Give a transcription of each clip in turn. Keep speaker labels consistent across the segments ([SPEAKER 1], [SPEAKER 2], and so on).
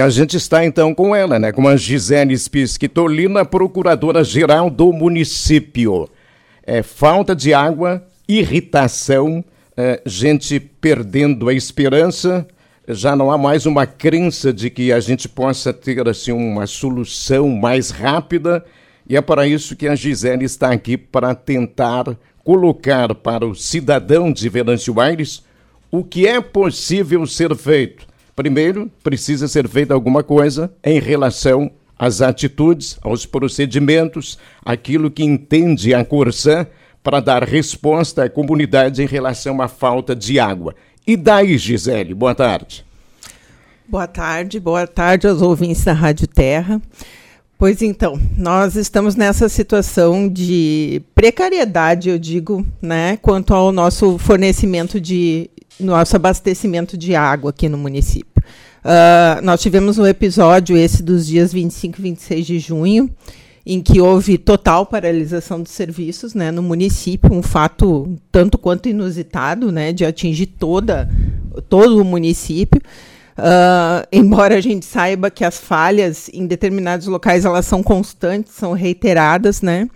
[SPEAKER 1] A gente está então com ela, né? Com a Gisele Spisquitolina, procuradora-geral do município. É, falta de água, irritação, é, gente perdendo a esperança, já não há mais uma crença de que a gente possa ter assim uma solução mais rápida, e é para isso que a Gisele está aqui para tentar colocar para o cidadão de Venâncio Aires o que é possível ser feito. Primeiro, precisa ser feita alguma coisa em relação às atitudes, aos procedimentos, aquilo que entende a Corsã para dar resposta à comunidade em relação à falta de água. E daí, Gisele, boa tarde.
[SPEAKER 2] Boa tarde, boa tarde aos ouvintes da Rádio Terra. Pois então, nós estamos nessa situação de precariedade, eu digo, né, quanto ao nosso fornecimento de nosso abastecimento de água aqui no município. Uh, nós tivemos um episódio, esse dos dias 25 e 26 de junho, em que houve total paralisação dos serviços né, no município, um fato tanto quanto inusitado, né, de atingir toda, todo o município. Uh, embora a gente saiba que as falhas em determinados locais elas são constantes, são reiteradas, né?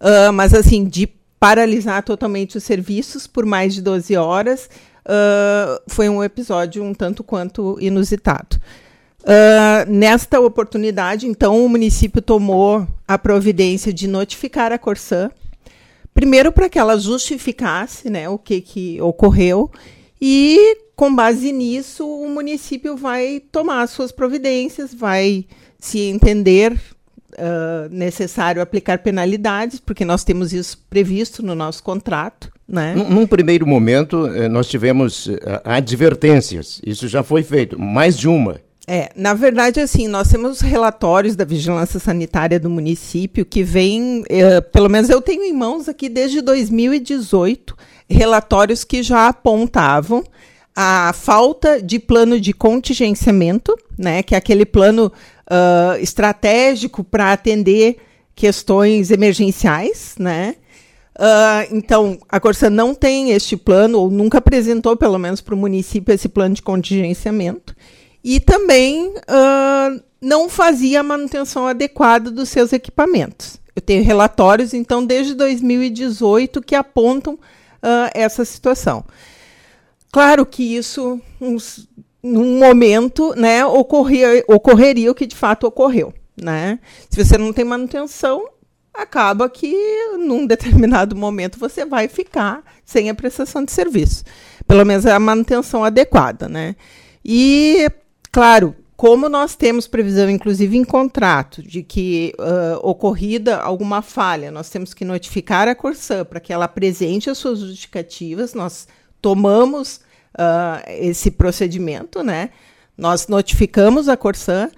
[SPEAKER 2] Uh, mas assim, de paralisar totalmente os serviços por mais de 12 horas, uh, foi um episódio um tanto quanto inusitado. Uh, nesta oportunidade, então, o município tomou a providência de notificar a Corsã, primeiro para que ela justificasse né, o que, que ocorreu, e com base nisso, o município vai tomar as suas providências, vai se entender uh, necessário aplicar penalidades, porque nós temos isso previsto no nosso contrato. Né?
[SPEAKER 1] Num, num primeiro momento, eh, nós tivemos eh, advertências, isso já foi feito, mais de uma.
[SPEAKER 2] É, na verdade, assim, nós temos relatórios da vigilância sanitária do município que vem, eh, pelo menos eu tenho em mãos aqui desde 2018, relatórios que já apontavam a falta de plano de contingenciamento, né, que é aquele plano uh, estratégico para atender questões emergenciais, né? Uh, então, a Corsa não tem este plano, ou nunca apresentou, pelo menos para o município, esse plano de contingenciamento. E também uh, não fazia a manutenção adequada dos seus equipamentos. Eu tenho relatórios, então, desde 2018, que apontam uh, essa situação. Claro que isso, uns, num momento, né, ocorria, ocorreria o que de fato ocorreu. Né? Se você não tem manutenção, acaba que num determinado momento você vai ficar sem a prestação de serviço. Pelo menos é a manutenção adequada, né? E, claro, como nós temos previsão, inclusive em contrato, de que uh, ocorrida alguma falha, nós temos que notificar a Corsã para que ela apresente as suas justificativas, nós tomamos uh, esse procedimento, né? Nós notificamos a Corsã,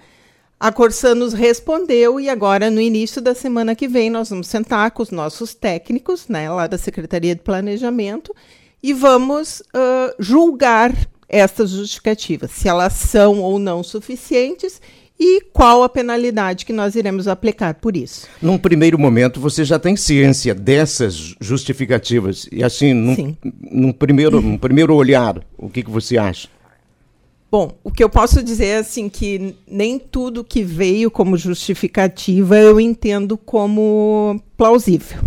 [SPEAKER 2] a Corsã nos respondeu e agora, no início da semana que vem, nós vamos sentar com os nossos técnicos, né, lá da Secretaria de Planejamento, e vamos uh, julgar essas justificativas, se elas são ou não suficientes e qual a penalidade que nós iremos aplicar por isso.
[SPEAKER 1] Num primeiro momento, você já tem ciência dessas justificativas e assim, num, Sim. num primeiro, num primeiro olhar, o que, que você acha?
[SPEAKER 2] Bom, o que eu posso dizer é assim que nem tudo que veio como justificativa eu entendo como plausível.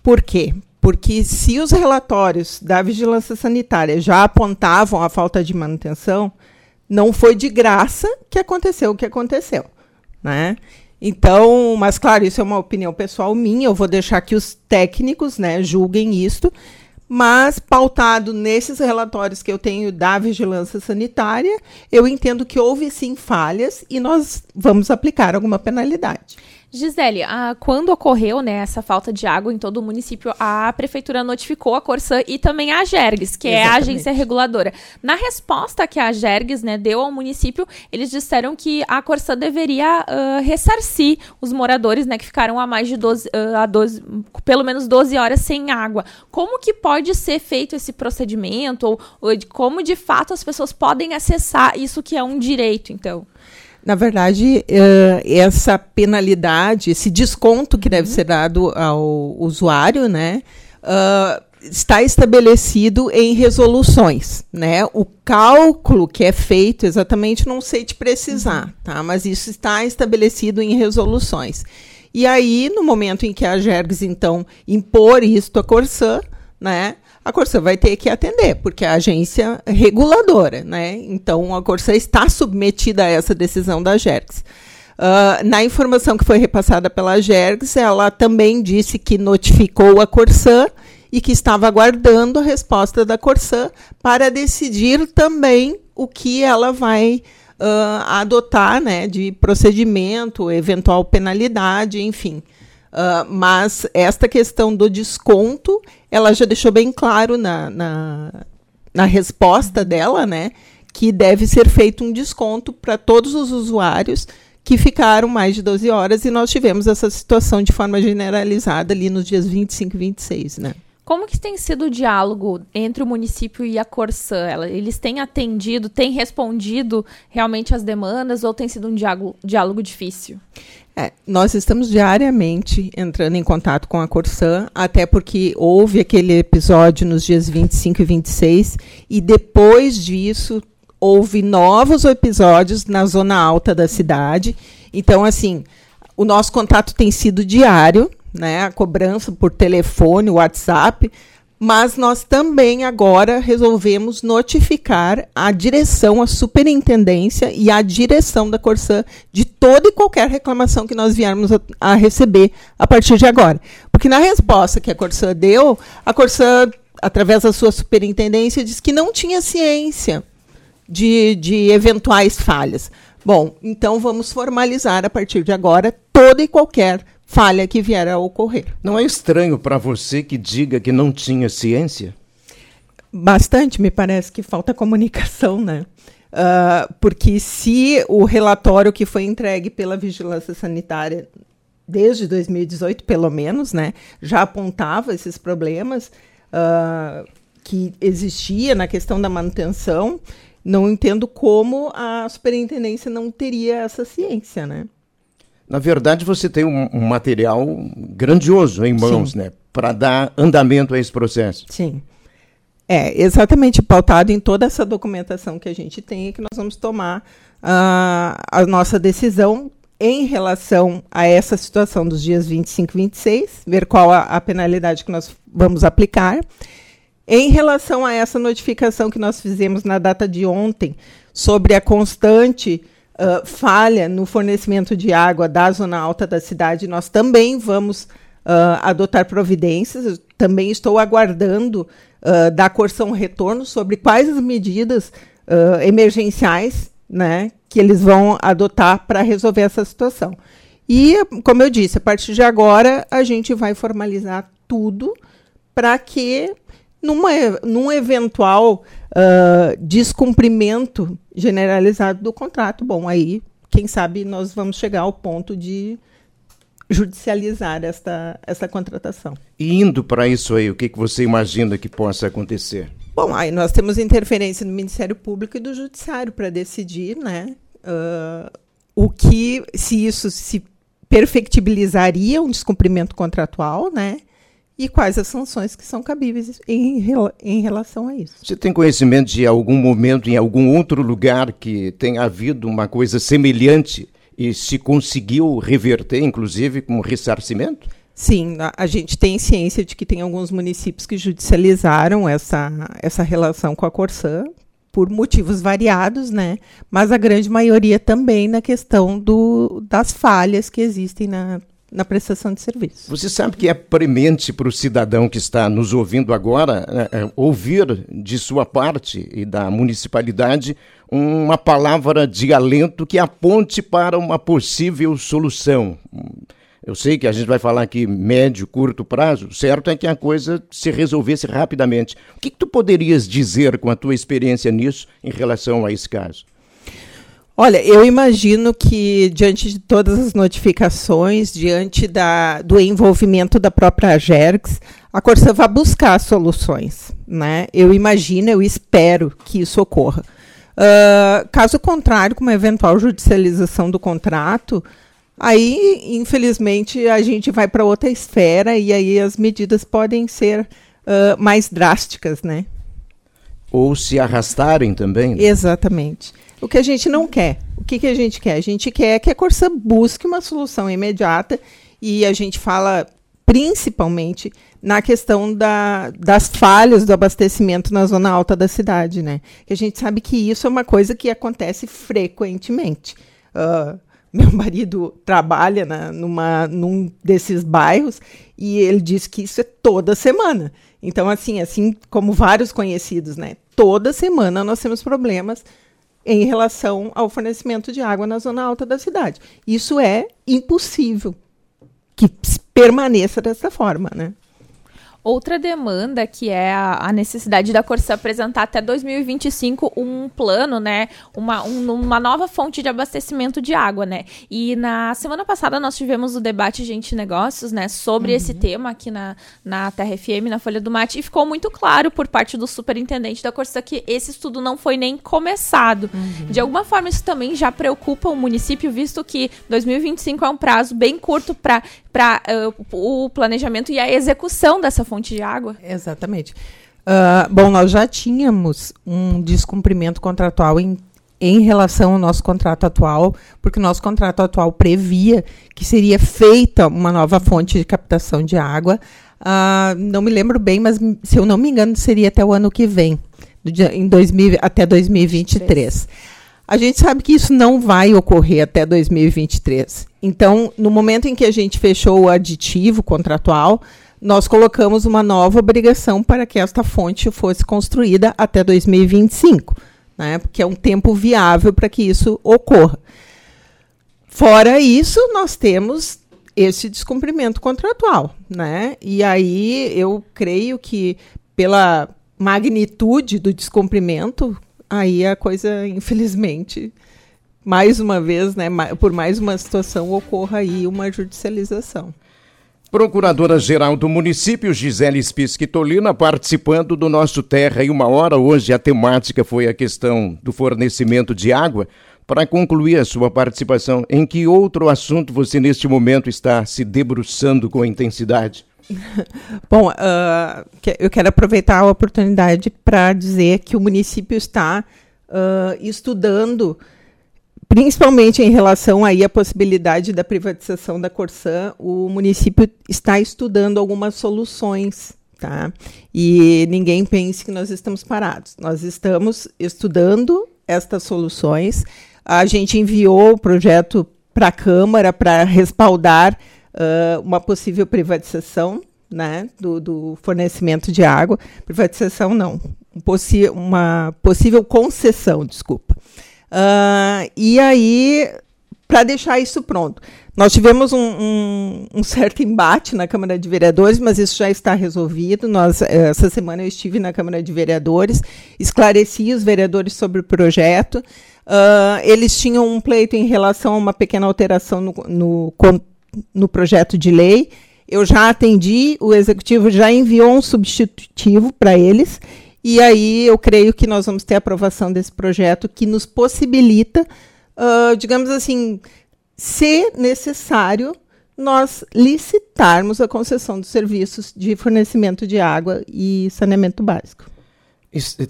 [SPEAKER 2] Por quê? Porque se os relatórios da vigilância sanitária já apontavam a falta de manutenção, não foi de graça que aconteceu o que aconteceu, né? Então, mas claro, isso é uma opinião pessoal minha, eu vou deixar que os técnicos, né, julguem isto, mas pautado nesses relatórios que eu tenho da vigilância sanitária, eu entendo que houve sim falhas e nós vamos aplicar alguma penalidade.
[SPEAKER 3] Gisele, a, quando ocorreu né, essa falta de água em todo o município, a prefeitura notificou a Corsã e também a Gergs, que Exatamente. é a agência reguladora. Na resposta que a Gergs né, deu ao município, eles disseram que a Corsã deveria uh, ressarcir os moradores né, que ficaram há mais de 12, uh, a 12, pelo menos 12 horas sem água. Como que pode ser feito esse procedimento? Ou, ou de, como de fato as pessoas podem acessar isso que é um direito, então?
[SPEAKER 2] Na verdade, uh, essa penalidade, esse desconto que deve uhum. ser dado ao usuário, né, uh, está estabelecido em resoluções, né? O cálculo que é feito, exatamente não sei te precisar, tá? Mas isso está estabelecido em resoluções. E aí, no momento em que a Gergs, então, impor isto à Corsã, né? A Corsã vai ter que atender, porque é a agência reguladora, né? Então, a Corsã está submetida a essa decisão da Gergs. Uh, na informação que foi repassada pela Gergs, ela também disse que notificou a Corsã e que estava aguardando a resposta da Corsã para decidir também o que ela vai uh, adotar né, de procedimento, eventual penalidade, enfim. Uh, mas esta questão do desconto, ela já deixou bem claro na, na, na resposta dela, né? Que deve ser feito um desconto para todos os usuários que ficaram mais de 12 horas e nós tivemos essa situação de forma generalizada ali nos dias 25 e 26, né?
[SPEAKER 3] Como que tem sido o diálogo entre o município e a Corsã? Eles têm atendido, têm respondido realmente às demandas ou tem sido um diálogo, diálogo difícil?
[SPEAKER 2] É, nós estamos diariamente entrando em contato com a Corsã, até porque houve aquele episódio nos dias 25 e 26, e depois disso houve novos episódios na zona alta da cidade. Então, assim, o nosso contato tem sido diário, né, a cobrança por telefone, WhatsApp, mas nós também agora resolvemos notificar a direção, a superintendência e a direção da Corsã de toda e qualquer reclamação que nós viermos a, a receber a partir de agora. Porque na resposta que a Corsã deu, a Corsã, através da sua superintendência, disse que não tinha ciência de, de eventuais falhas. Bom, então vamos formalizar a partir de agora toda e qualquer falha que vier a ocorrer.
[SPEAKER 1] Não é estranho para você que diga que não tinha ciência?
[SPEAKER 2] Bastante, me parece que falta comunicação, né? Uh, porque se o relatório que foi entregue pela Vigilância Sanitária desde 2018, pelo menos, né, já apontava esses problemas uh, que existia na questão da manutenção, não entendo como a superintendência não teria essa ciência, né?
[SPEAKER 1] Na verdade, você tem um, um material grandioso em mãos, Sim. né? Para dar andamento a esse processo.
[SPEAKER 2] Sim. É, exatamente pautado em toda essa documentação que a gente tem, que nós vamos tomar uh, a nossa decisão em relação a essa situação dos dias 25 e 26, ver qual a, a penalidade que nós vamos aplicar. Em relação a essa notificação que nós fizemos na data de ontem, sobre a constante uh, falha no fornecimento de água da zona alta da cidade, nós também vamos uh, adotar providências. Eu também estou aguardando uh, da Corção retorno sobre quais as medidas emergenciais né, que eles vão adotar para resolver essa situação. E, como eu disse, a partir de agora a gente vai formalizar tudo para que numa, num eventual uh, descumprimento generalizado do contrato, bom, aí, quem sabe, nós vamos chegar ao ponto de judicializar esta, esta contratação.
[SPEAKER 1] E indo para isso aí, o que, que você imagina que possa acontecer?
[SPEAKER 2] Bom, aí nós temos interferência do Ministério Público e do Judiciário para decidir, né, uh, o que, se isso se perfectibilizaria um descumprimento contratual, né, e quais as sanções que são cabíveis em, em relação a isso.
[SPEAKER 1] Você tem conhecimento de algum momento, em algum outro lugar, que tenha havido uma coisa semelhante e se conseguiu reverter, inclusive, com ressarcimento?
[SPEAKER 2] Sim, a, gente tem ciência de que tem alguns municípios que judicializaram essa, essa relação com a Corsã, por motivos variados, né? Mas a grande maioria também na questão do, das falhas que existem na na prestação de serviço.
[SPEAKER 1] Você sabe que é premente para o cidadão que está nos ouvindo agora é, é, ouvir de sua parte e da municipalidade uma palavra de alento que aponte para uma possível solução. Eu sei que a gente vai falar aqui médio, curto prazo, certo é que a coisa se resolvesse rapidamente. O que, que tu poderias dizer com a tua experiência nisso em relação a esse caso?
[SPEAKER 2] Olha, eu imagino que diante de todas as notificações, diante da, do envolvimento da própria Gergs, a Corsa vai buscar soluções. Né? Eu imagino, eu espero que isso ocorra. Uh, caso contrário, com uma eventual judicialização do contrato, aí, infelizmente, a gente vai para outra esfera e aí as medidas podem ser uh, mais drásticas, né?
[SPEAKER 1] Ou se arrastarem também. Né?
[SPEAKER 2] Exatamente. O que a gente não quer. O que, que a gente quer? A gente quer que a Corsã busque uma solução imediata e a gente fala principalmente na questão da, das falhas do abastecimento na zona alta da cidade, né? Que a gente sabe que isso é uma coisa que acontece frequentemente. Uh, meu marido trabalha na, numa, num desses bairros e ele diz que isso é toda semana. Então, assim, assim como vários conhecidos, né? Toda semana nós temos problemas em relação ao fornecimento de água na zona alta da cidade. Isso é impossível que permaneça dessa forma, né?
[SPEAKER 3] Outra demanda que é a, a necessidade da Corsã apresentar até 2025 um plano, né? Uma, um, uma nova fonte de abastecimento de água, né? E na semana passada nós tivemos o debate Gente Negócios, né? Sobre uhum. esse tema aqui na, na Terra FM, na Folha do Mate, e ficou muito claro por parte do superintendente da Corsã que esse estudo não foi nem começado. Uhum. De alguma forma, isso também já preocupa o município, visto que 2025 é um prazo bem curto para uh, o planejamento e a execução dessa fonte fonte de água?
[SPEAKER 2] Exatamente. Uh, bom, nós já tínhamos um descumprimento contratual em, em relação ao nosso contrato atual, porque o nosso contrato atual previa que seria feita uma nova fonte de captação de água. Uh, não me lembro bem, mas se eu não me engano, seria até o ano que vem, em 2000, até 2023. A gente sabe que isso não vai ocorrer até 2023. Então, no momento em que a gente fechou o aditivo contratual, nós colocamos uma nova obrigação para que esta fonte fosse construída até 2025, né? porque é um tempo viável para que isso ocorra. Fora isso, nós temos esse descumprimento contratual, né? E aí eu creio que pela magnitude do descumprimento, aí a coisa, infelizmente, mais uma vez, né, por mais uma situação ocorra aí uma judicialização.
[SPEAKER 1] Procuradora-Geral do município, Gisele Spisquitolina, participando do nosso Terra em uma hora. Hoje a temática foi a questão do fornecimento de água. Para concluir a sua participação, em que outro assunto você neste momento está se debruçando com intensidade?
[SPEAKER 2] Bom, uh, eu quero aproveitar a oportunidade para dizer que o município está uh, estudando principalmente em relação aí à possibilidade da privatização da Corsã, o município está estudando algumas soluções, tá? E ninguém pense que nós estamos parados. Nós estamos estudando estas soluções. A gente enviou o projeto para a Câmara para respaldar uh, uma possível privatização né, do, do, fornecimento de água. Privatização não, um possi uma possível concessão, desculpa. Uh, e aí, para deixar isso pronto, nós tivemos um, um, um, certo embate na Câmara de Vereadores, mas isso já está resolvido. Nós, essa semana eu estive na Câmara de Vereadores, esclareci os vereadores sobre o projeto. Uh, eles tinham um pleito em relação a uma pequena alteração no, no, no projeto de lei. Eu já atendi, o executivo já enviou um substitutivo para eles e aí eu creio que nós vamos ter a aprovação desse projeto que nos possibilita, uh, digamos assim, se necessário, nós licitarmos a concessão dos serviços de fornecimento de água e saneamento básico.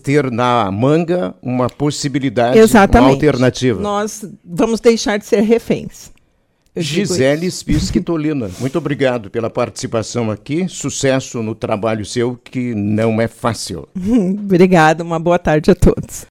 [SPEAKER 1] Ter na manga uma possibilidade, Exatamente. uma alternativa.
[SPEAKER 2] Nós vamos deixar de ser reféns.
[SPEAKER 1] Gisele Spisquitolina, muito obrigado pela participação aqui. Sucesso no trabalho seu, que não é fácil.
[SPEAKER 2] Obrigada, uma boa tarde a todos.